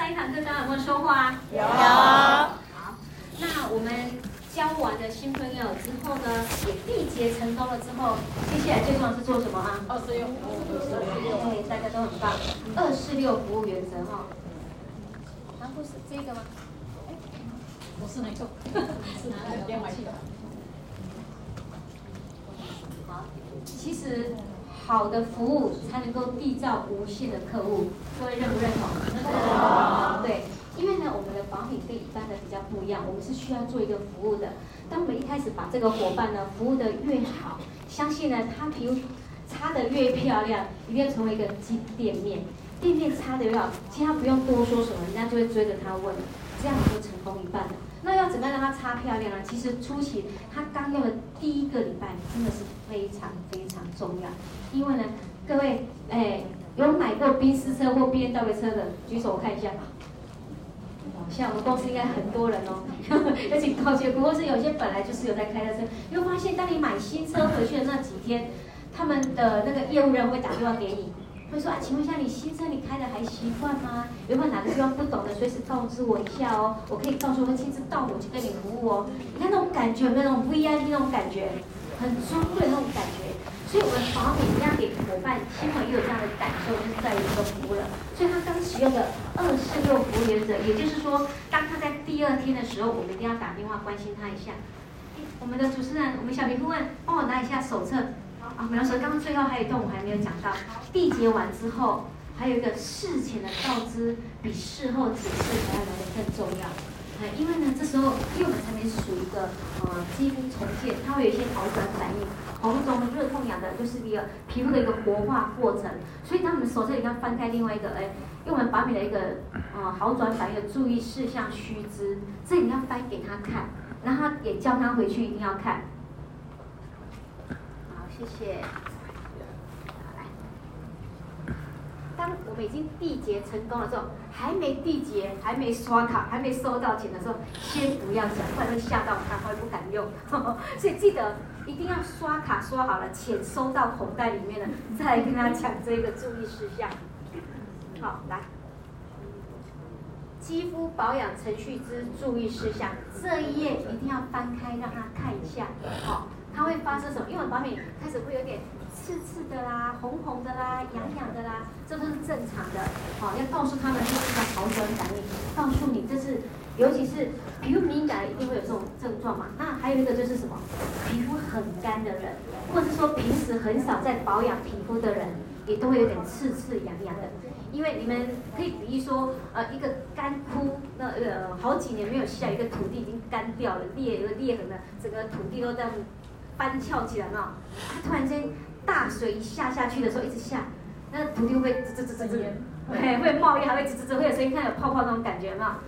上一堂课大家有没有收获啊？有。好，那我们交完的新朋友之后呢，也缔结成功了之后，接下来最重要是做什么啊？二四六服务，二四六。对，大家都很棒。二四六服务原则哈。然后是这个吗？哎，不是那个，是拿来电话器的。好，其实。好的服务才能够缔造无限的客户，各位认不认同？认同。对，因为呢，我们的保品跟一般的比较不一样，我们是需要做一个服务的。当我们一开始把这个伙伴呢服务的越好，相信呢他皮肤擦的越漂亮，一定成为一个金店面。店面擦的越好，其实他不用多说什么，人家就会追着他问，这样就成功一半了。那要怎么样让它擦漂亮呢？其实初期它刚用的第一个礼拜真的是非常非常重要，因为呢，各位哎，有买过宾士车或 BMW 车的举手我看一下吧。像我们公司应该很多人哦，而且高级，不过是有些本来就是有在开的车，你会发现当你买新车回去的那几天，他们的那个业务人会打电话给你。会说啊，请问一下，你新车你开的还习惯吗？有没有哪个地方不懂的，随时告知我一下哦，我可以到时候会亲自到我去跟你服务哦。你看那种感觉，有没有那种 VIP 那种感觉，很尊贵那种感觉。所以我们保品一定要给伙伴、新朋友这样的感受，就是在于这个服务了。所以他刚使用的二四六服务原则，也就是说，当他在第二天的时候，我们一定要打电话关心他一下。我们的主持人，我们小皮顾问，帮我拿一下手册。啊，比方说，刚刚最后还有一段我还没有讲到，缔结完之后，还有一个事前的告知，比事后解释还要来的更重要。哎，因为呢，这时候因为我们产品属于一个呃肌肤重建，它会有一些好转反应，红肿、热痛、痒的，就是一个皮肤的一个活化过程。所以当我们手册里要翻开另外一个，哎，用我们保养的一个呃好转反应的注意事项须知，这你要翻给他看，然后也叫他回去一定要看。好谢谢。好，来，当我们已经缔结成功了之后，还没缔结，还没刷卡，还没收到钱的时候，先不要讲，不然会吓到他，会不敢用。所以记得一定要刷卡刷好了，钱收到口袋里面了，再跟他讲这个注意事项。好，来，肌肤保养程序之注意事项，这一页一定要翻开让他看一下。好。它会发生什么？因为保品开始会有点刺刺的啦、红红的啦、痒痒的啦，这都是正常的。好，要告诉他们这是个好转反应，告诉你这是，尤其是皮肤敏感一定会有这种症状嘛。那还有一个就是什么？皮肤很干的人，或者是说平时很少在保养皮肤的人，也都会有点刺刺痒痒的。因为你们可以比喻说，呃，一个干枯，那呃好几年没有下雨，一个土地已经干掉了，裂一个裂痕的，整个土地都这样。翻翘起来嘛，它突然间大水一下下去的时候，一直下，那个土地会滋滋滋滋滋，会会冒烟，还会滋滋滋，会有声音，看有泡泡那种感觉嘛。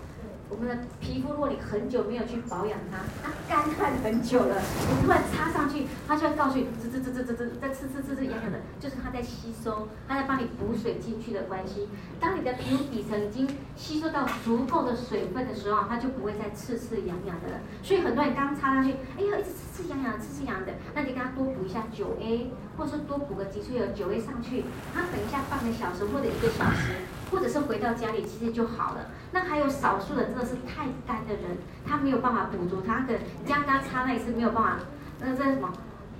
我们的皮肤，如果你很久没有去保养它，它干旱很久了，你突然擦上去，它就会告诉你，滋滋滋滋滋滋，在刺刺刺刺痒痒的，就是它在吸收，它在帮你补水进去的关系。当你的皮肤底层已经吸收到足够的水分的时候，它就不会再刺刺痒痒的了。所以很多人刚擦上去，哎呀，一直刺刺痒痒，刺刺痒的，那你给它多补一下九 A，或者说多补个极萃油九 A 上去，它等一下半个小时或者一个小时。或者是回到家里，其实就好了。那还有少数人真的是太干的人，他没有办法补足，他可能刚刚擦那一次没有办法，那这是什么？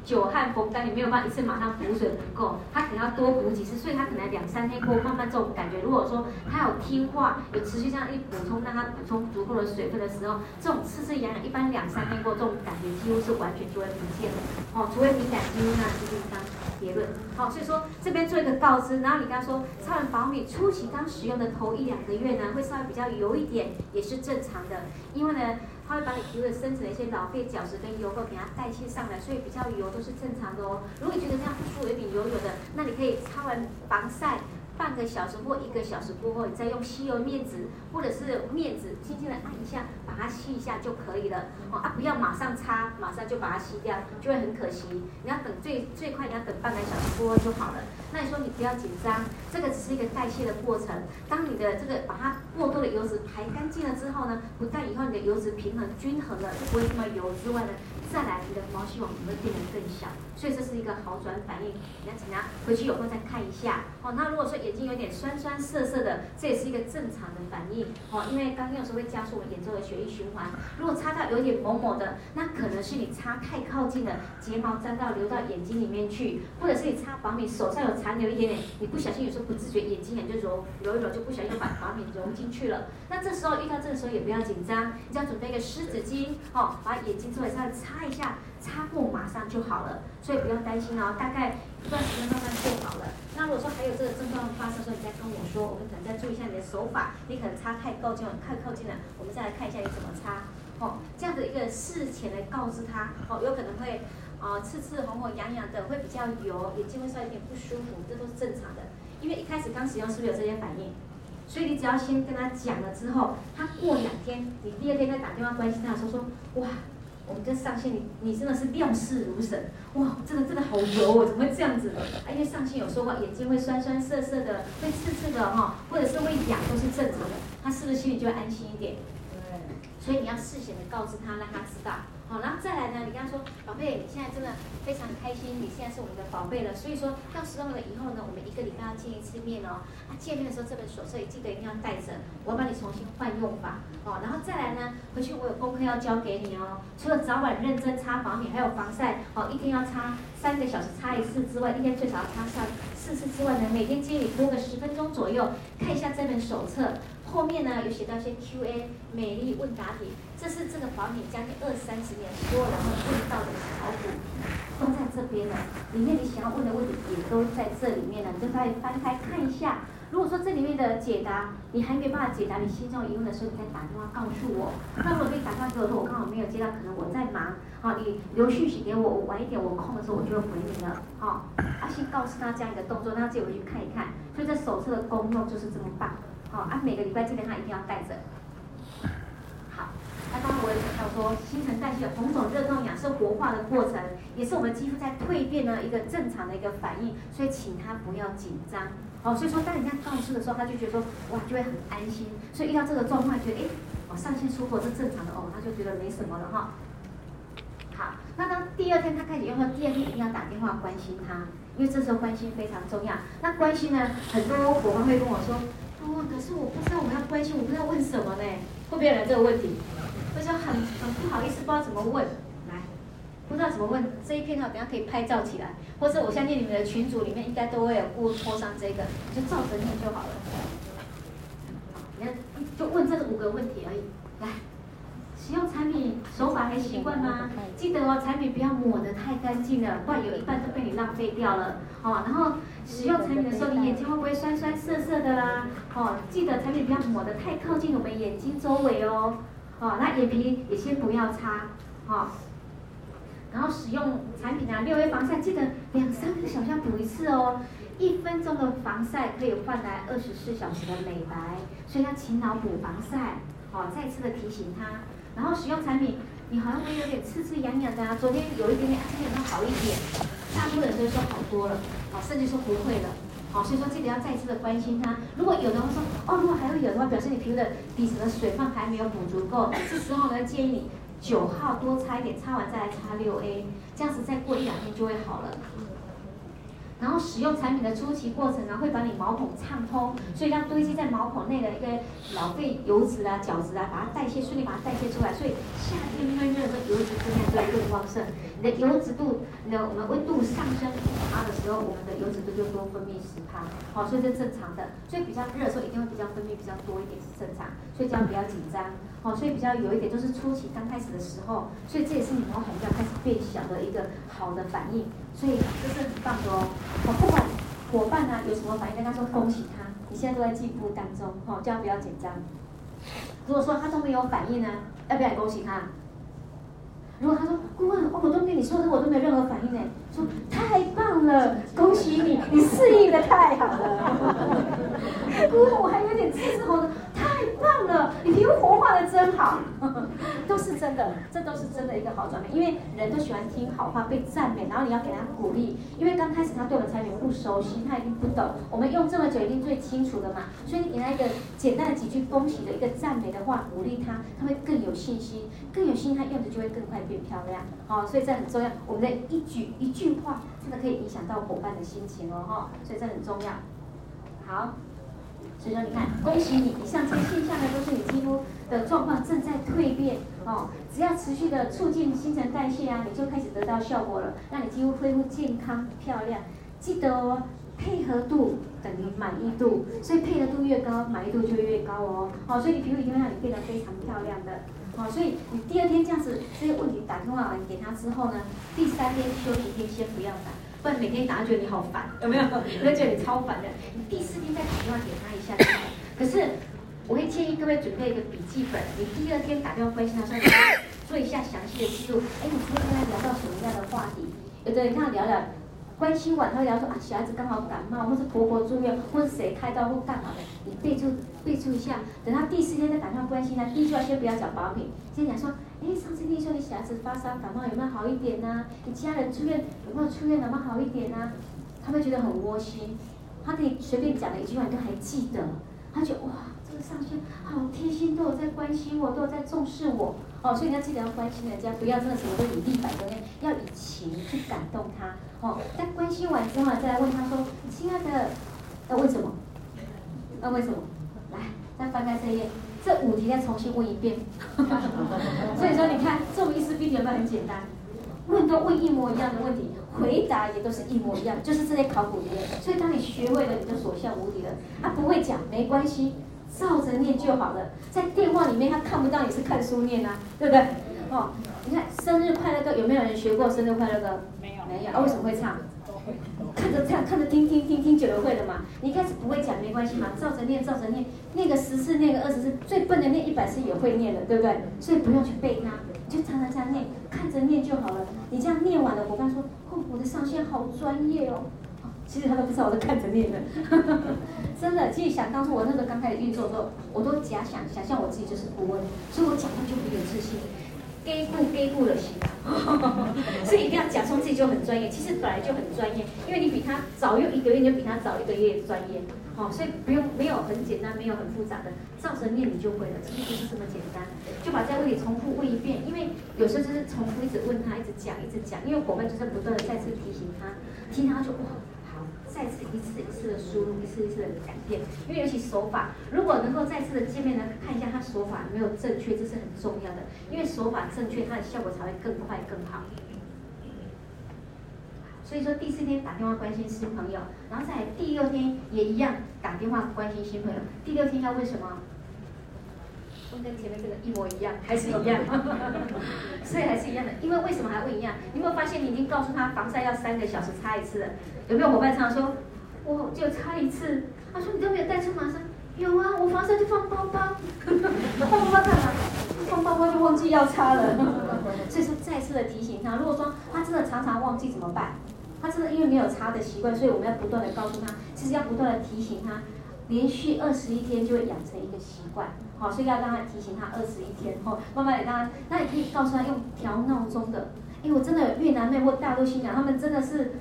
久旱逢甘霖，没有办法一次马上补水不够，他可能要多补几次，所以他可能两三天过后慢慢这种感觉。如果说他有听话，有持续这样一补充，让他补充足够的水分的时候，这种刺刺痒痒，一般两三天过后这种感觉几乎是完全就会不见了。哦，除非敏感肌那是另当别论。好，所以说这边做一个告知，然后你刚刚说超人保养初期刚使用的头一两个月呢，会稍微比较油一点，也是正常的，因为呢。它会把你皮肤的深层的一些老废角质跟油垢给它代谢上来，所以比较油都是正常的哦。如果你觉得这样不舒服，有点油油的，那你可以擦完防晒。半个小时或一个小时过后，你再用吸油面纸或者是面纸轻轻的按一下，把它吸一下就可以了。啊，不要马上擦，马上就把它吸掉，就会很可惜。你要等最最快，你要等半个小时过后就好了。那你说你不要紧张，这个只是一个代谢的过程。当你的这个把它过多的油脂排干净了之后呢，不但以后你的油脂平衡均衡了，就不会这么油之外呢。再来你的毛细孔会变得更小，所以这是一个好转反应。你要请他回去有空再看一下哦。那如果说眼睛有点酸酸涩涩的，这也是一个正常的反应。哦，因为刚用的时候会加速我们眼周的血液循环。如果擦到有点某某的，那可能是你擦太靠近了，睫毛沾到流到眼睛里面去，或者是你擦保养品手上有残留一点点，你不小心有时候不自觉眼睛眼就揉揉一揉，就不小心把保养品揉进去了。那这时候遇到这个时候也不要紧张，你只要准备一个湿纸巾哦，把眼睛周围稍微看一下。擦过马上就好了，所以不用担心哦。大概一段时间慢慢就好了。那如果说还有这个症状发生的时候，你再跟我说，我们可能再注意一下你的手法。你可能擦太靠近了，太靠近了，我们再来看一下你怎么擦。哦，这样的一个事前来告知他，哦，有可能会啊、刺刺红红痒痒的，会比较油，眼睛会稍微有点不舒服，这都是正常的。因为一开始刚使用是不是有这些反应？所以你只要先跟他讲了之后，他过两天，你第二天再打电话关心他说说，哇。我们跟上线，你你真的是料事如神，哇，真的真的好油哦，怎么会这样子？啊，因为上线有说过，眼睛会酸酸涩涩的，会刺刺的哈，或者是会痒，都是正常的，他是不是心里就会安心一点？对，所以你要事先的告知他，让他知道。好，然后再来呢？你跟他说，宝贝，你现在真的非常开心，你现在是我们的宝贝了。所以说到时候了以后呢，我们一个礼拜要见一次面哦。啊，见面的时候这本手册也记得一定要带着，我要帮你重新换用法。哦，然后再来呢，回去我有功课要交给你哦。除了早晚认真擦防敏，还有防晒，哦，一天要擦三个小时擦一次之外，一天最少要擦上四次之外呢，每天建议你多个十分钟左右看一下这本手册。后面呢有写到一些 Q&A 美丽问答题，这是这个保养将近二三十年所有人会问到的考古，都在这边了。里面你想要问的问题也都在这里面了，你就可以翻开看一下。如果说这里面的解答你还没办法解答你心中疑问的时候，你再打电话告诉我。那如果你打电话给我说我刚好没有接到，可能我在忙，好，你留讯息给我，我晚一点我空的时候我就会回你了。好，啊，先告诉他这样一个动作，让他自己回去看一看。所以这手册的功用就是这么棒。好，啊，每个礼拜基本上一定要带着。好，那刚刚我也讲到说，新陈代谢、红肿、热痛、痒是活化的过程，也是我们肌肤在蜕变的一个正常的一个反应，所以请他不要紧张。好，所以说当你这样告诉的时候，他就觉得说，哇，就会很安心。所以遇到这个状况，觉得哎，我上线出货是正常的哦，他就觉得没什么了哈。好，那当第二天他开始用的第二天一定要打电话关心他，因为这时候关心非常重要。那关心呢，很多伙伴会跟我说。问，可是我不知道我要关心，我不知道问什么呢？会不会有人这个问题？就是很很不好意思，不知道怎么问。来，不知道怎么问这一篇呢？等下可以拍照起来，或者我相信你们的群组里面应该都会有过拖上这个，就照着念就好了。你看，就问这五个问题而已。来。使用产品手法还习惯吗？记得哦，产品不要抹得太干净了，不然有一半都被你浪费掉了。哦，然后使用产品的时候，你眼睛会不会酸酸涩涩的啦？哦，记得产品不要抹得太靠近我们眼睛周围哦。哦，那眼皮也先不要擦。哦，然后使用产品啊，六 A 防晒记得两三个小时要补一次哦。一分钟的防晒可以换来二十四小时的美白，所以要勤劳补防晒。哦，再次的提醒他。然后使用产品，你好像会有点刺刺痒痒的啊。昨天有一点点，今天有没有好一点？大部分人都说好多了，好，甚至说不会了。好，所以说记得要再次的关心他。如果有的话说，哦，如果还会有的话，表示你皮肤的底层的水分还没有补足够。这时候呢，建议你九号多擦一点，擦完再来擦六 A，这样子再过一两天就会好了。然后使用产品的初期过程呢，会把你毛孔畅通，所以让堆积在毛孔内的一个老废油脂啊、角质啊，把它代谢顺利，把它代谢出来。所以夏天因为热，的油脂分泌就会更旺盛。你的油脂度，你的我们温度上升五趴的时候，我们的油脂度就多分泌十趴。好，所以这是正常的。所以比较热的时候，一定会比较分泌比较多一点是正常。所以这样比较紧张。好，所以比较有一点就是初期刚开始的时候，所以这也是你毛孔要开始变小的一个好的反应。所以这是很棒的哦。好不管伙伴呢有什么反应，跟他说恭喜他，你现在都在进步当中，好，这样不要紧张。如果说他都没有反应呢，要不要恭喜他？如果他说顾问，我都跟你说的，我都没有任何反应呢，说太棒了，恭喜你，你适应的太好了。顾问，我还有点刺刺红的，棒了，你皮肤活化的真好，都是真的，这都是真的一个好转变。因为人都喜欢听好话，被赞美，然后你要给他鼓励。因为刚开始他对我们产品不熟悉，他一定不懂。我们用这么久，一定最清楚的嘛。所以你给他一个简单的几句恭喜的一个赞美的话，鼓励他，他会更有信心，更有信心，他用的就会更快变漂亮。好，所以这很重要。我们的一举一句话，真的可以影响到伙伴的心情哦，哈。所以这很重要。好。所以说，你看，恭喜你，以上这些现象呢，都是你肌肤的状况正在蜕变哦。只要持续的促进新陈代谢啊，你就开始得到效果了，让你肌肤恢复健康漂亮。记得哦，配合度等于满意度，所以配合度越高，满意度就越高哦。好，所以你皮肤一定会让你变得非常漂亮的。好，所以你第二天这样子这些问题打电话完给他之后呢，第三天休息天先不要打。不然每天打，觉得你好烦，有没有？我会觉得你超烦的。你第四天再打电话给他一下就好。可是，我会建议各位准备一个笔记本，你第二天打电话关心他说，做一下详细的记录。哎，你今天跟他聊到什么样的话题？有的人跟他聊聊。关心完，他会聊说啊，小孩子刚好感冒，或是婆婆住院，或是谁开刀或干嘛的，你备注备注一下。等他第四天再打电话关心他，第一句话先不要讲保养品，先讲说，哎，上次听说你小孩子发烧感冒有没有好一点呢、啊？你家人住院有没有出院，有没有好一点呢、啊？他会觉得很窝心，他可以随便讲的一句话你都还记得，他觉得哇。这个上线好贴心，都有在关心我，都有在重视我哦，所以你要记得要关心人家，不要真的什么都以利百多，要以情去感动他哦。在关心完之后，再来问他说：“亲爱的，要问什么？要问什么？来，再翻开这页，这五题再重新问一遍。所以说，你看，这种意思必定有没有很简单？问都问一模一样的问题，回答也都是一模一样，就是这些考古题。所以当你学会了，你就所向无敌了。啊，不会讲没关系。照着念就好了，在电话里面他看不到你是看书念啊，对不对？哦，你看生日快乐歌有没有人学过生日快乐歌？没有，没有。啊，为什么会唱？看着这样，看着听，听听听久了会了嘛。你一开始不会讲没关系嘛，照着念，照着念，念个十次，念个二十次，最笨的念一百次也会念的，对不对？所以不用去背它，就常常这样念，看着念就好了。你这样念完了，伙伴说，哦，我的上线好专业哦。其实他都不知道我在看着念的，真的。其实想当初我那时候刚开始运作的时候，我都假想想象我自己就是顾问，所以我讲话就很有自信，给顾给顾的型，所以一定要假装自己就很专业。其实本来就很专业，因为你比他早用一个月，你就比他早一个月专业。好，所以不用没有很简单，没有很复杂的，照着念你就会了。其实不是这么简单，就把这个问题重复问一遍，因为有时候就是重复一直问他，一直讲，一直讲，因为伙伴就是不断的再次提醒他，听他就哇。再次一次一次的输入，一次一次的改变，因为尤其手法，如果能够再次的见面呢，看一下他手法没有正确，这是很重要的。因为手法正确，它的效果才会更快更好。所以说第四天打电话关心新朋友，然后在第六天也一样打电话关心新朋友。第六天要问什么？跟前面这个一模一样，还是一样，所以还是一样的。因为为什么还会一样？你有没有发现你已经告诉他防晒要三个小时擦一次了？有没有伙伴常常说，我就擦一次？他说你都没有带出防晒？有啊，我防晒就放包包，放包包干嘛？放包包就忘记要擦了。所以说再次的提醒他，如果说他真的常常忘记怎么办？他真的因为没有擦的习惯，所以我们要不断的告诉他，其实要不断的提醒他。连续二十一天就会养成一个习惯，好，所以要让他提醒他二十一天，哦，慢慢的让他，那你可以告诉他用调闹钟的，因为我真的越南妹或大陆新娘，他们真的是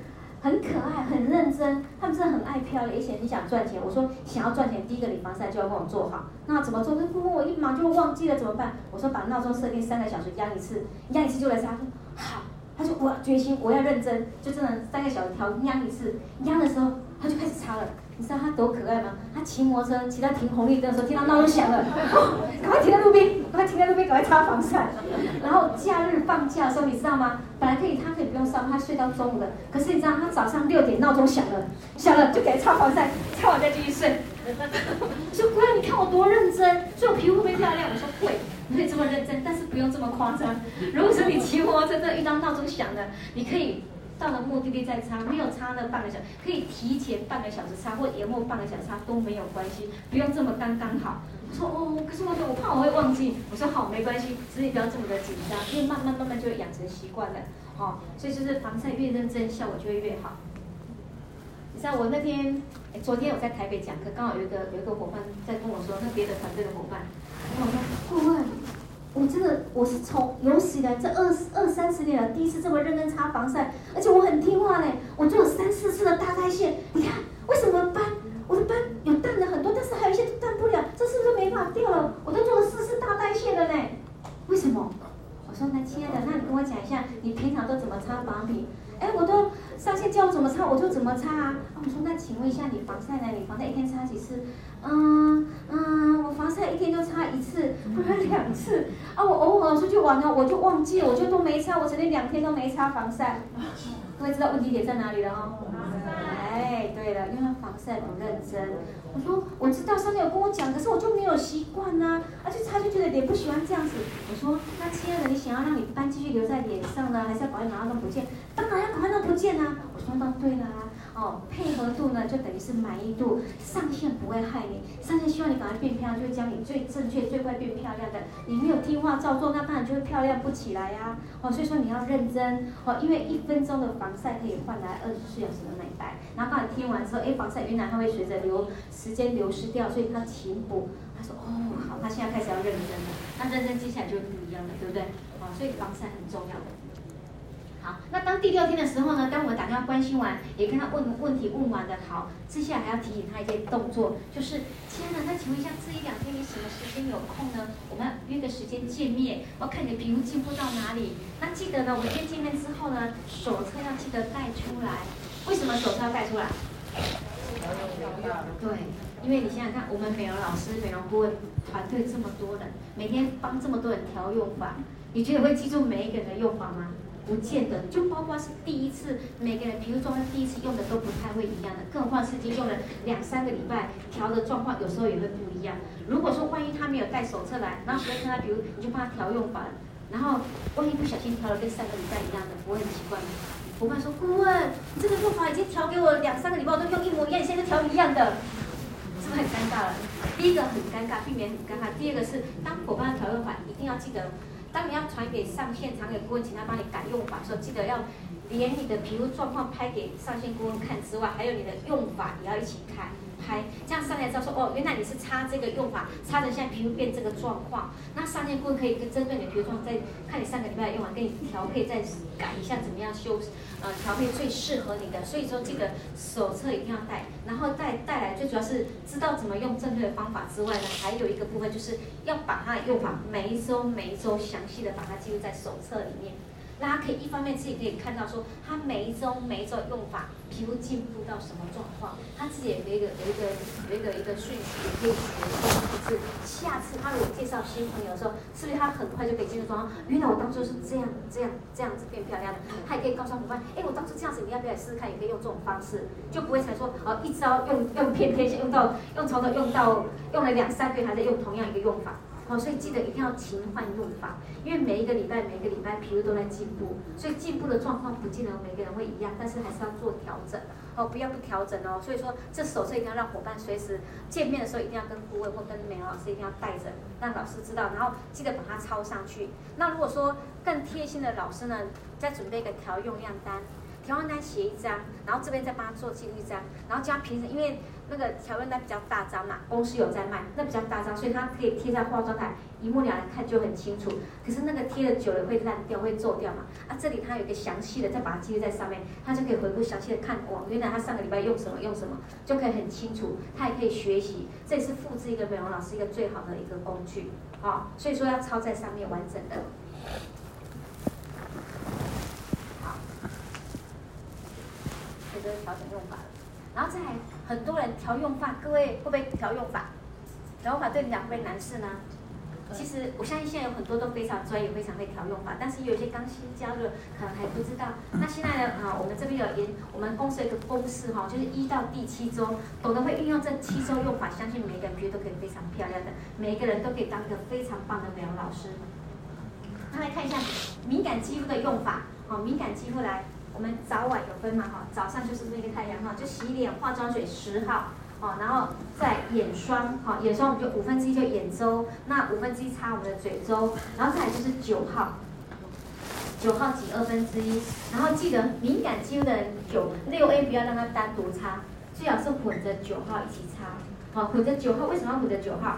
很可爱、很认真，他们真的很爱漂，而且你想赚钱，我说想要赚钱，第一个你防晒就要跟我做好，那怎么做？如果我一忙就忘记了怎么办？我说把闹钟设定三个小时，压一次，压一次就来擦，好，他就我决心我要认真，就真的三个小时调压一次，压的时候他就开始擦了。你知道他多可爱吗？他骑摩托车骑到停红绿灯的时候，听到闹钟响了，哦，赶快停在路边，赶快停在路边，赶快擦防晒。然后假日放假的时候，你知道吗？本来可以他可以不用上，他睡到中午的。可是你知道他早上六点闹钟响了，响了就给他擦防晒，擦完再继续睡。说姑娘，你看我多认真，所以我皮肤会不会漂亮？我说会，你可以这么认真，但是不用这么夸张。如果说你骑摩托车遇到闹钟响了，你可以。到了目的地再擦，没有擦那半个小时，可以提前半个小时擦，或延后半个小时擦都没有关系，不用这么刚刚好。我说哦，可是我我怕我会忘记。我说好，没关系，所以不要这么的紧张，因为慢慢慢慢就会养成习惯了。哦，所以就是防晒越认真，效果就会越好。你知道我那天，哎，昨天我在台北讲课，刚好有一个有一个伙伴在跟我说，那别的团队的伙伴跟我说，顾问。我真的我是从有史以来这二二三十年了，第一次这么认真擦防晒，而且我很听话嘞，我做了三四次的大代谢。你看，为什么斑？我的斑有淡了很多，但是还有一些淡不了，这是不是没法掉了？我都做了四次大代谢了嘞，为什么？我说那亲爱的，那你跟我讲一下，你平常都怎么擦保养品？哎，我都上线教我怎么擦，我就怎么擦啊。我说那请问一下，你防晒呢？你防晒一天擦几次？嗯嗯，防晒一天就擦一次，不然两次。啊，我偶尔出去玩呢，我就忘记了，我就都没擦，我曾经两天都没擦防晒。各位知道问题点在哪里了哦？哎，对了，因为防晒不认真。我说我知道上面有跟我讲，可是我就没有习惯呐、啊，而且擦就觉得脸不喜欢这样子。我说那亲爱的，你想要让你斑继续留在脸上呢，还是要赶快马上都不见？当然要赶快都不见啊！我说那对了啊。哦，配合度呢，就等于是满意度。上线不会害你，上线希望你赶快变漂亮，就会教你最正确、最快变漂亮的。你没有听话照做，那当然就会漂亮不起来呀、哦，所以说你要认真哦，因为一分钟的防晒可以换来二十四小时的美白。然后刚才听完之后，哎，防晒原来它会随着流时间流失掉，所以它勤补。他说哦，好，他现在开始要认真了。那认真接下来就不一样了，对不对？哦，所以防晒很重要的。好，那当第六天的时候呢，当我们打电话关心完，也跟他问问题问完的好，接下来还要提醒他一些动作，就是亲爱的，那请问一下，这一两天你什么时间有空呢？我们约个时间见面，我看你的皮肤进步到哪里。那记得呢，我们今天见面之后呢，手册要记得带出来。为什么手册要带出来？对，因为你想想看，我们美容老师、美容顾问团队这么多人，每天帮这么多人调用法，你觉得会记住每一个人的用法吗？不见得，就包括是第一次，每个人皮肤状况第一次用的都不太会一样的，更何况是已经用了两三个礼拜，调的状况有时候也会不一样。如果说万一他没有带手册来，然后别人看他，比如你就帮他调用法，然后万一不小心调了跟上个礼拜一样的，我很奇怪吗？伙伴说，顾问，你这个用法已经调给我两三个礼拜，我都用一模一样，你现在调一样的，是不是很尴尬了？第一个很尴尬，避免很尴尬。第二个是，当伙伴调用法一定要记得。当你要传给上线、传给顾问，请他帮你改用法的时候，记得要连你的皮肤状况拍给上线顾问看之外，还有你的用法也要一起看。拍，这样上来之后说哦，原来你是擦这个用法，擦成现在皮肤变这个状况。那上线顾问可以针对你的皮肤状况，再看你上个礼拜用完，给你调配再改一下，怎么样修，呃，调配最适合你的。所以说这个手册一定要带，然后带带来最主要是知道怎么用正确的方法之外呢，还有一个部分就是要把它的用法每一周每一周详细的把它记录在手册里面。大家可以一方面自己可以看到说，他每一周每一周用法，皮肤进步到什么状况，他自己也有一个有一个有一个一个讯息，也可以学，就是下次他如果介绍新朋友的时候，是不是他很快就可以进入状况？原来我当初是这样这样这样子变漂亮的，他也可以告诉伙伴，哎，我当初这样子，你要不要试试看？也可以用这种方式，就不会才说哦，一招用用偏偏用到用从头用到用了两三个月，还在用同样一个用法。哦，所以记得一定要勤换用法，因为每一个礼拜、每个礼拜皮肤都在进步，所以进步的状况不见得每个人会一样，但是还是要做调整。哦，不要不调整哦。所以说，这手册一定要让伙伴随时见面的时候，一定要跟顾问或跟美容老师一定要带着，让老师知道，然后记得把它抄上去。那如果说更贴心的老师呢，再准备一个调用量单，调用单写一张，然后这边再帮他做记录一张，然后加平时因为。那个调用单比较大张嘛，公司有在卖，那比较大张，所以它可以贴在化妆台，一目了然看就很清楚。可是那个贴了久了会烂掉，会皱掉嘛。啊，这里它有一个详细的，再把它记录在上面，它就可以回顾详细的看。哦，原来他上个礼拜用什么用什么，就可以很清楚。他也可以学习，这也是复制一个美容老师一个最好的一个工具啊、所以说要抄在上面完整的。好，这个调整用法了。然后再来，很多人调用法，各位会不会调用法？调用法对你讲会不会难事呢？其实我相信现在有很多都非常专业，非常会调用法，但是有一些刚新加入的可能还不知道。那现在呢，啊，我们这边有研，我们公司有一个公式哈，就是一到第七周，懂得会运用这七周用法，相信每个人皮肤都可以非常漂亮的，每一个人都可以当一个非常棒的美容老师。那来看一下敏感肌肤的用法，好，敏感肌肤来。我们早晚有分嘛？哈，早上就是那个太阳哈，就洗脸化妆水十号，哦，然后再眼霜，哈，眼霜我们就五分之一就眼周，那五分之一擦我们的嘴周，然后再来就是九号，九号挤二分之一，然后记得敏感肌肤的人九六 A 不要让它单独擦，最好是混着九号一起擦，好，混着九号为什么要混着九号？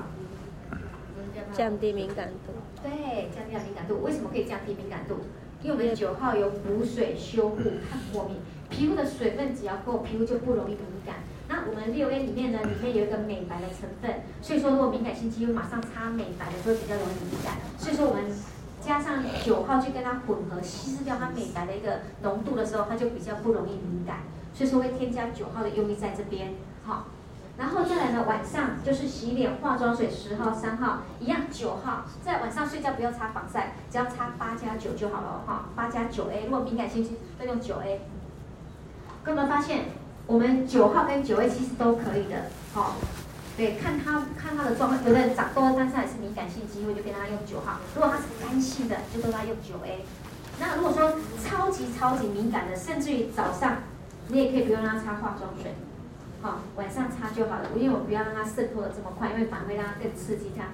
降低敏感度。对，降低了敏感度。为什么可以降低敏感度？因为我们九号有补水、修护、抗过敏，皮肤的水分只要够，皮肤就不容易敏感。那我们六 A 里面呢，里面有一个美白的成分，所以说如果敏感性肌肤马上擦美白的时候比较容易敏感。所以说我们加上九号去跟它混合，稀释掉它美白的一个浓度的时候，它就比较不容易敏感。所以说会添加九号的用意在这边，好。然后再来呢，晚上就是洗脸、化妆水十号、三号一样，九号在晚上睡觉不要擦防晒，只要擦八加九就好了哈，八加九 A，如果敏感性肌要用九 A。各位发现，我们九号跟九 A 其实都可以的，好，对，看他看他的状况，有的人长痘，但是还是敏感性肌肤，就跟他用九号；如果他是干性的，就跟他用九 A。那如果说超级超级敏感的，甚至于早上，你也可以不用让他擦化妆水。好，晚上擦就好了，因为我不要让它渗透的这么快，因为反而会让它更刺激它。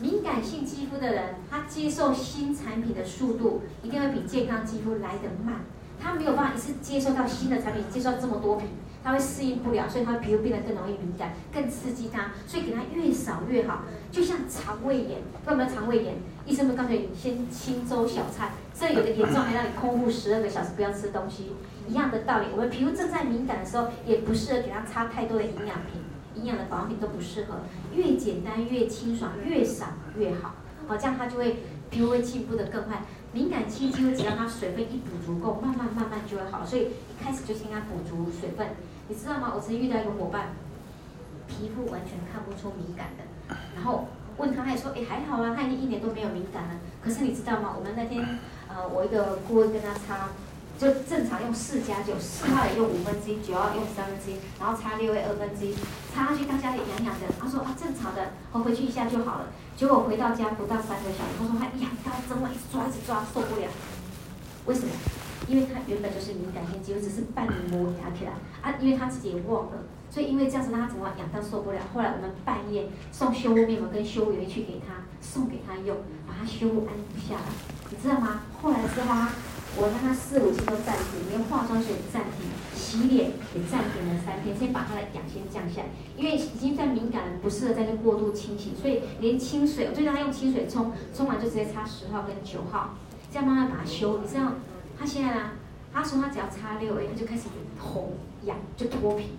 敏感性肌肤的人，他接受新产品的速度一定会比健康肌肤来得慢，他没有办法一次接受到新的产品，接受这么多瓶，他会适应不了，所以他皮肤变得更容易敏感，更刺激他，所以给他越少越好。就像肠胃炎，有没有肠胃炎？医生们告诉你先清粥小菜，这有的严重还让你空腹十二个小时不要吃东西。一样的道理，我们皮肤正在敏感的时候，也不适合给它擦太多的营养品，营养的保养品都不适合。越简单越清爽，越少越好。好，这样它就会皮肤会进步得更快。敏感肌肌肤只要它水分一补足够，慢慢慢慢就会好。所以一开始就先给它补足水分。你知道吗？我曾经遇到一个伙伴，皮肤完全看不出敏感的，然后问他，他也说，哎，还好啊，他已经一年都没有敏感了。可是你知道吗？我们那天，呃，我一个顾问跟他擦。就正常用四加九，四号也用五分之一，九号用三分之一，然后擦六 A 二分之一，擦上去大家也痒痒的。他说啊，正常的，我回去一下就好了。结果回到家不到三个小时，他说他痒到整晚一直抓一直抓受不了。为什么？因为他原本就是敏感性肌肤，只是半年磨牙起来啊，因为他自己也忘了，所以因为这样子让他怎么痒到受不了。后来我们半夜送修护面膜跟修护油去给他，送给他用，把他修护安抚下来，你知道吗？后来之后他。我让他四五期都暂停，连化妆水暂停，洗脸也暂停了三天，先把他的痒先降下来，因为已经在敏感了，不适合再去过度清洗，所以连清水，我就让他用清水冲，冲完就直接擦十号跟九号，这样慢慢把它修。你知道他现在呢？他说他只要擦六 A，他就开始红痒就脱皮。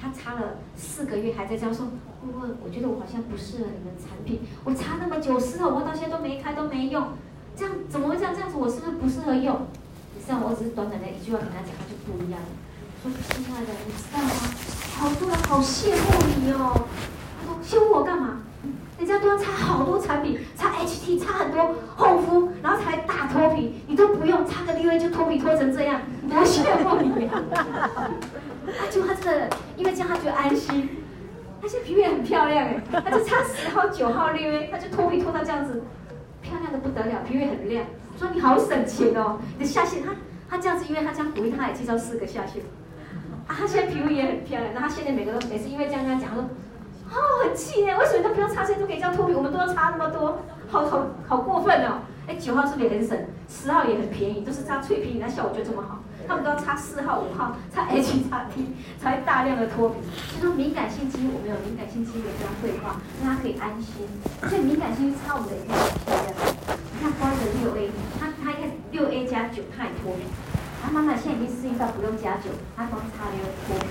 他擦了四个月还在这样说，顾问，我觉得我好像不适合你们产品，我擦那么久，十号我到现在都没开都没用。这样怎么会这样？这样子我是不是不适合用？你知道我只是短短的一句话跟他讲，他就不一样了。说亲爱的，你知道吗？好多人好羡慕你哦。他说羡慕我干嘛？人家都要擦好多产品，擦 HT，擦很多厚敷，然后才大脱皮，你都不用，擦个六 A 就脱皮脱成这样，多羡慕你啊！他就他真的，因为这样他觉得安心。他现在皮肤也很漂亮哎，他就擦十号、九号六 A，他就脱皮脱到这样子。漂亮的不得了，皮肤也很亮。说你好省钱哦，你的下线他他这样子，因为他这样鼓励，他也介绍四个下线。啊，他现在皮肤也很漂亮，然后他现在每个都每次因为这样跟他讲，他说，哦，很气呢，为什么都不用擦这都可以这样脱皮，我们都要擦那么多，好好好过分哦。哎，九号是不是也很省？十号也很便宜，都是擦脆皮，那效果就这么好。他们都要擦四号、五号，擦 H 擦 T，才大量的脱皮。就说敏感性肌肤，我们有敏感性肌肤这样退化，让他可以安心。所以敏感性擦我们的也可以很漂亮。你看光的六 A，他他一开始六 A 加九，他也脱皮。他妈妈现在已经适应到不用加九，他光擦六 A 脱皮。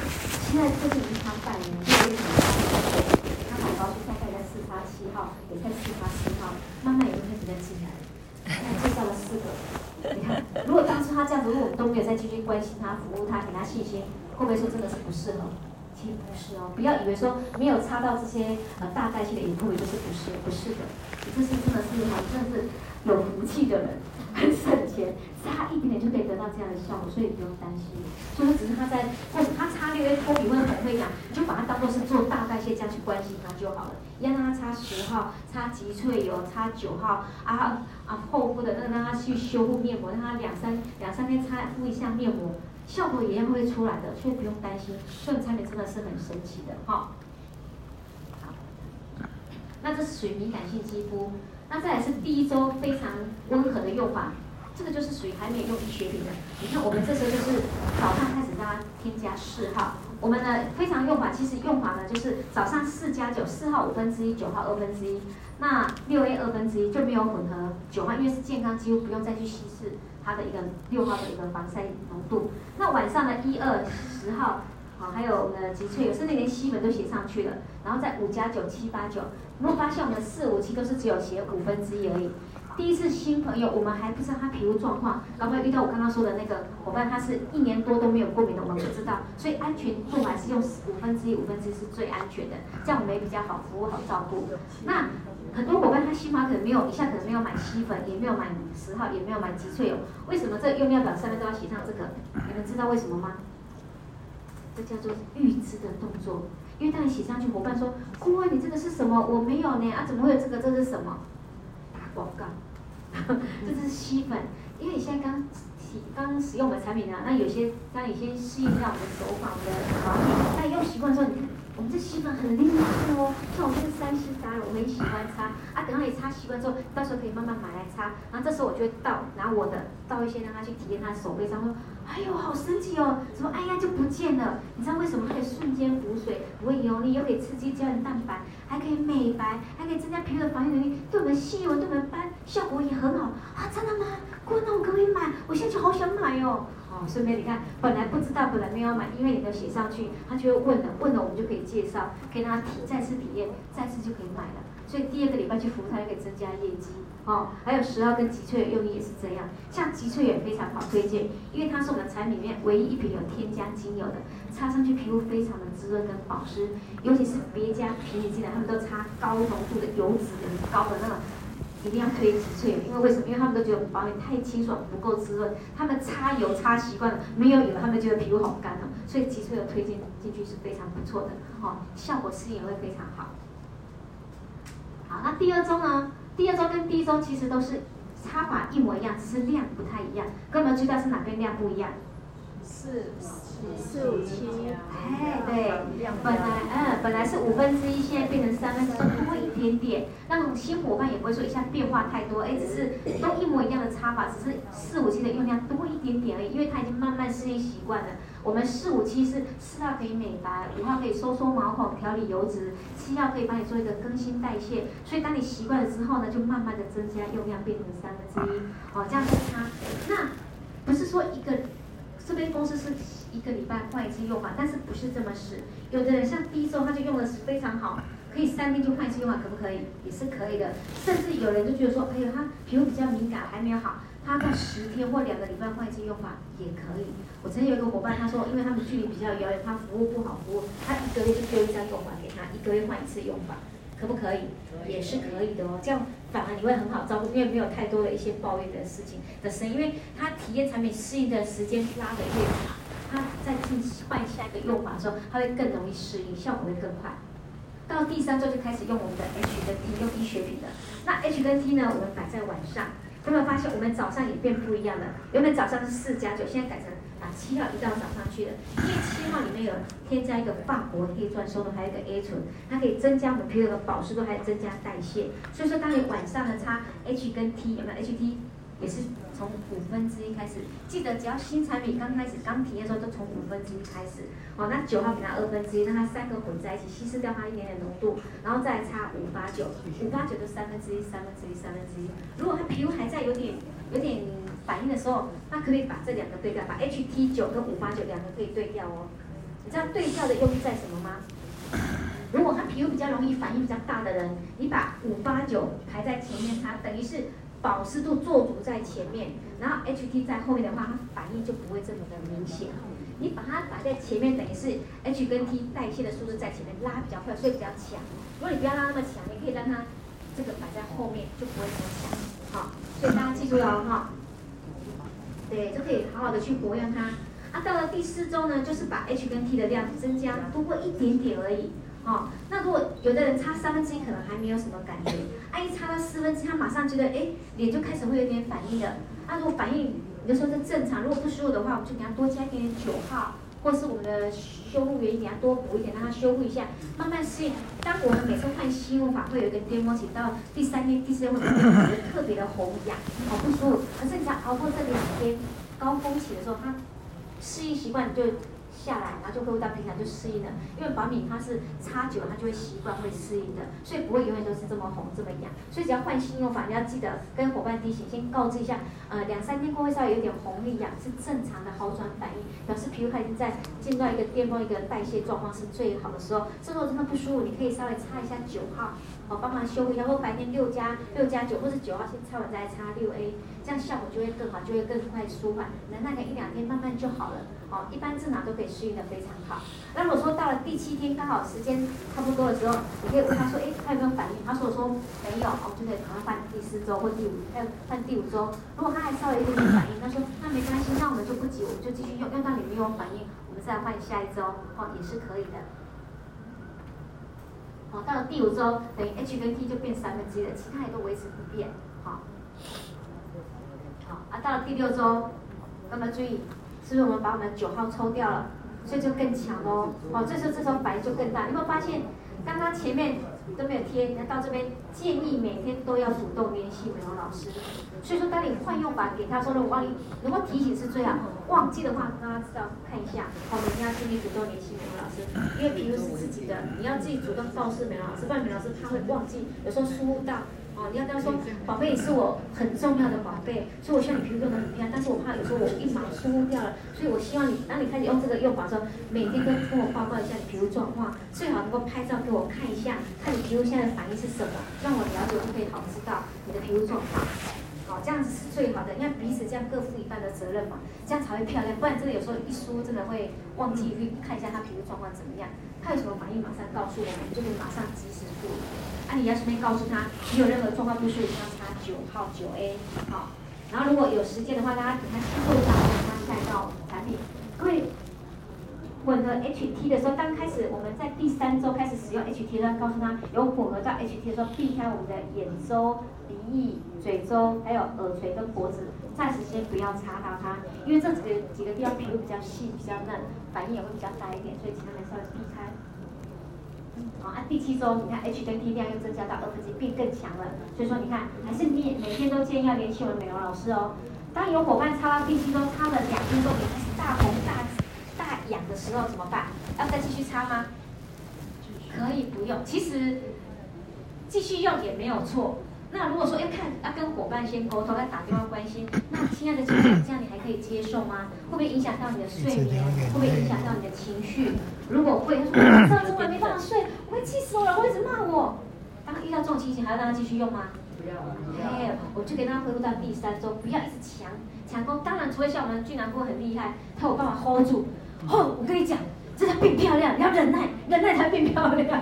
现在就是已经擦半年，六 A 怎么擦都脱皮。他宝宝是大概在四八七号，也在四八七号，慢慢也就开始在进来了。他介绍了四个。你看，如果当初他这样子，如果我们都没有再继续关心他、服务他、给他信心，会不会说真的是不适合？其实不是哦，不要以为说没有擦到这些呃大概性的隐患就是不适，不是的，这是真的是好，真的是有福气的人。很省钱，擦一点点就可以得到这样的效果，所以不用担心。所以只是他在，或他擦那个脱皮会很会痒，你就把它当做是做大代谢这样去关心他就好了。一样让他擦十号，擦极萃油，擦九号啊啊厚敷的，那让他去修护面膜，让他两三两三天擦敷一下面膜，效果一样会出来的，所以不用担心。这种产品真的是很神奇的哈。好，那这是属于敏感性肌肤。那再来是第一周非常温和的用法，这个就是属于还没有用医学品的。你看我们这时候就是早上开始让它添加四号，我们的非常用法，其实用法呢就是早上四加九，四号五分之一，九号二分之一，那六 A 二分之一就没有混合九号，因为是健康，几乎不用再去稀释它的一个六号的一个防晒浓度。那晚上呢一二十号，好，还有我们的植萃，有甚至连西门都写上去了，然后在五加九七八九，你会发现我们的四五七都是只有写五分之一而已。第一次新朋友，我们还不知道他皮肤状况，然后遇到我刚刚说的那个伙伴，他是一年多都没有过敏的，我们不知道，所以安全度还是用五分之一、五分之一是最安全的，这样我们也比较好服务、好照顾。那很多伙伴他新华可能没有，一下可能没有买吸粉，也没有买十号，也没有买吉萃油，为什么这用料表上面都要写上这个？你们知道为什么吗？这叫做预知的动作，因为当你写上去，伙伴说：“顾问，你这个是什么？我没有呢，啊，怎么会有这个？这是什么？”打广告，这是吸粉，因为你现在刚洗刚使用我们产品啊，那有些当你先适应一下我们的手法，我们的保养，那用习惯之后，你看我们这吸粉很厉害哦，像我这个三十达人，我很喜欢擦啊，等到你擦习惯之后，到时候可以慢慢买来擦，然后这时候我就会倒拿我的倒一些让他去体验他的手背上说。哎呦，好神奇哦！怎么按压就不见了？你知道为什么？它可以瞬间补水，不会油腻，又可以刺激胶原蛋白，还可以美白，还可以增加皮肤的防御能力，对我们细纹、对我们斑效果也很好啊！真的吗？过那我可以买，我现在就好想买哦！哦，顺便你看，本来不知道，本来没有买，因为你都写上去，他就会问了，问了我们就可以介绍，可以让他体再次体验，再次就可以买了。所以第二个礼拜去服务他，就可以增加业绩。哦，还有十二跟吉萃的用意也是这样，像吉萃也非常好推荐，因为它是我们产品里面唯一一瓶有添加精油的，擦上去皮肤非常的滋润跟保湿，尤其是别家平底进来，他们都擦高浓度的油脂的高的那种，一定要推吉萃，因为为什么？因为他们都觉得保养太清爽不够滋润，他们擦油擦习惯了，没有油他们觉得皮肤好干哦，所以吉萃的推荐进去是非常不错的，哦，效果适应会非常好。好，那第二周呢？第二周跟第一周其实都是擦法一模一样，只是量不太一样。跟我们知道是哪边量不一样？四七四五七，哎，对，本来嗯本来是五分之一，现在变成三分之一，多一点点。让新伙伴也不会说一下变化太多，哎，只是都一模一样的擦法，只是四五七的用量多一点点而已，因为它已经慢慢适应习惯了。我们四五七是四号可以美白，五号可以收缩毛孔、调理油脂，七号可以帮你做一个更新代谢。所以当你习惯了之后呢，就慢慢的增加用量，变成三分之一。哦，这样子擦，那不是说一个这边公司是一个礼拜换一次用法，但是不是这么使。有的人像第一周他就用的是非常好，可以三天就换一次用法，可不可以？也是可以的。甚至有人就觉得说，哎呦，他皮肤比较敏感，还没有好。他在十天或两个礼拜换一次用法也可以。我曾经有一个伙伴，他说，因为他们距离比较遥远，他服务不好服务，他一个月就丢一张用法给他，一个月换一次用法，可不可以？也是可以的哦。这样反而你会很好照顾，因为没有太多的一些抱怨的事情的声音，因为他体验产品适应的时间拉得越长，他在进换下一个用法的时候，他会更容易适应，效果会更快。到第三周就开始用我们的 H 跟 T 用医学品的，那 H 跟 T 呢，我们摆在晚上。有没有发现我们早上也变不一样了？原本早上是四加九，现在改成把七号移到早上去了。因为七号里面有添加一个法国黑钻松露，还有一个 A 醇，它可以增加我们皮肤的保湿度，还有增加代谢。所以说，当你晚上呢擦 H 跟 T，有没有 HT？也是从五分之一开始，记得只要新产品刚开始刚体验的时候，都从五分之一开始。哦，那九号给它二分之一，让它三个混在一起，稀释掉它一点点浓度，然后再擦五八九，五八九就三分之一，三分之一，三分之一。如果它皮肤还在有点有点反应的时候，那可以把这两个对掉，把 HT 九跟五八九两个可以对掉哦。你知道对调的用意在什么吗？如果他皮肤比较容易反应比较大的人，你把五八九排在前面它，等于是。保湿度做足在前面，然后 HT 在后面的话，它反应就不会这么的明显。你把它摆在前面，等于是 H 跟 T 代谢的速度在前面拉比较快，所以比较强。如果你不要拉那么强，你可以让它这个摆在后面，就不会那么强。好，所以大家记住了哈。对，就可以好好的去活用它。啊，到了第四周呢，就是把 H 跟 T 的量增加多过一点点而已。哦，那如果有的人擦三分之一，可能还没有什么感觉，啊，一擦到四分之一，他马上觉得，哎，脸就开始会有点反应的。啊，如果反应，你就说是正常，如果不舒服的话，我就给他多加一点点九号，或是我们的修复原因，给他多补一点，让它修复一下，慢慢适应。当我们每次换新用法，会有一个巅峰期，到第三天、第四天会感觉特别的红痒，好不舒服。可是你只要熬过这两天高峰期的时候，他适应习惯就。下来，然后就恢复到平常就适应了。因为保敏它是擦久了，它就会习惯会适应的，所以不会永远都是这么红这么痒。所以只要换新用法，你要记得跟伙伴提醒，先告知一下，呃，两三天过后稍微有点红腻痒是正常的好转反应，表示皮肤它已经在进到一个巅峰，一个代谢状况是最好的时候。这时候真的不舒服，你可以稍微擦一下九号，哦，帮忙修一下，或白天六加六加九，或是九号先擦完再擦六 A，这样效果就会更好，就会更快舒缓，能耐个一两天慢慢就好了。哦，一般正常都可以适应的非常好。那如果说到了第七天，刚好时间差不多的时候，你可以问他说，哎，他有没有反应？他说说没有，哦，就可以赶快换第四周或第五，还有换第五周。如果他还稍微有点反应，他说那没关系，那我们就不急，我们就继续用，用到你没有反应，我们再换下一周，哦，也是可以的。好，到了第五周，等于 H 跟 T 就变三分之一了，其他也都维持不变。好，好啊，到了第六周，那么注意。是不是我们把我们的九号抽掉了，所以就更强哦？哦，这时候这时候反应就更大。有没有发现，刚刚前面都没有贴，那到这边建议每天都要主动联系美容老师。所以说，当你换用法给他说了，我帮你，如果提醒是最好，忘记的话，让他知道看一下。哦，每天要自己主动联系美容老师，因为皮肤是自己的，你要自己主动告诉美容老师，不然美容老师他会忘记，有时候疏忽到。哦，你要跟他说，宝贝，你是我很重要的宝贝，所以我希望你皮肤用得很漂亮。但是我怕有时候我一忙疏忽掉了，所以我希望你，当你开始用这个用法的时候，每天都跟我报告一下你皮肤状况，最好能够拍照给我看一下，看你皮肤现在的反应是什么，让我了解，就可以好知道你的皮肤状况。好，这样子是最好的，因为彼此这样各负一半的责任嘛，这样才会漂亮。不然真的有时候一疏，真的会忘记去看一下他皮肤状况怎么样，他有什么反应马上告诉我们，就可以马上及时处理。啊，你要顺便告诉他，你有任何状况不舒服，要擦九号九 A，好。然后如果有时间的话，大家给他吸收一下，他带到产品。各位混合 HT 的时候，刚开始我们在第三周开始使用 HT 的时候，告诉他有混合到 HT 的时候，避开我们的眼周、鼻翼、嘴周，还有耳垂跟脖子，暂时先不要擦到它，因为这几个几个地方皮肤比较细、比较嫩，反应也会比较大一点，所以尽量稍微避开。好，按、啊、第七周，你看 H 跟 T 量又增加到二分之一，变更强了。所以说，你看还是你每天都建议要联系我们美容老师哦。当有伙伴擦到第七周，擦了两分钟，你开始大红大大痒的时候怎么办？要再继续擦吗？可以不用，其实继续用也没有错。那如果说要看要跟伙伴先沟通，要打电话关心，那亲爱的姐姐，这样你还可以接受吗？会不会影响到你的睡眠？会不会影响到你的情绪？如果会，他说晚上怎么没办法睡？我会气死我了，会一直骂我。当遇到这种情形，还要让他继续用吗？不要。哎，我就给他恢复到第三周，不要一直强强攻。当然，除非像我们俊男哥很厉害，他有办法 hold 住。哦，我跟你讲，真的变漂亮，你要忍耐，忍耐才变漂亮。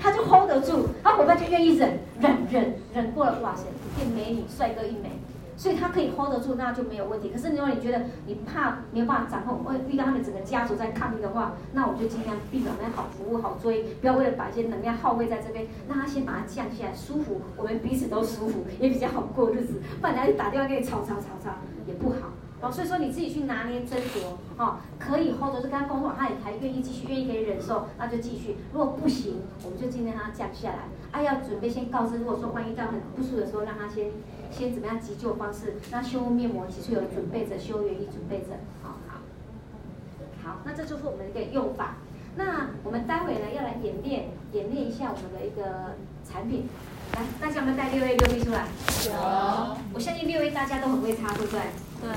他就 hold 得住，他伙伴就愿意忍忍忍忍过了，哇塞，一片美女，帅哥一枚，所以他可以 hold 得住，那就没有问题。可是如果你觉得你怕没有办法掌控，会遇到他们整个家族在抗议的话，那我就尽量避免那好服务好追，不要为了把一些能量耗费在这边，让他先把它降下来，舒服，我们彼此都舒服，也比较好过日子。不然他就打电话给你吵吵吵吵也不好。哦，所以说你自己去拿捏斟酌，哦，可以，或者是跟他沟通，他也还愿意继续，愿意可以忍受，那就继续。如果不行，我们就尽量让他降下来。啊，要准备先告知，如果说万一到很不舒服的时候，让他先先怎么样急救方式，那修复面膜其实有准备着，修原液准备着，好好。好，那这就是我们的一个用法。那我们待会呢要来演练演练一下我们的一个产品。来，大家有没有带六 A 六 B 出来？有。我相信六 A 大家都很会擦，对不对？对。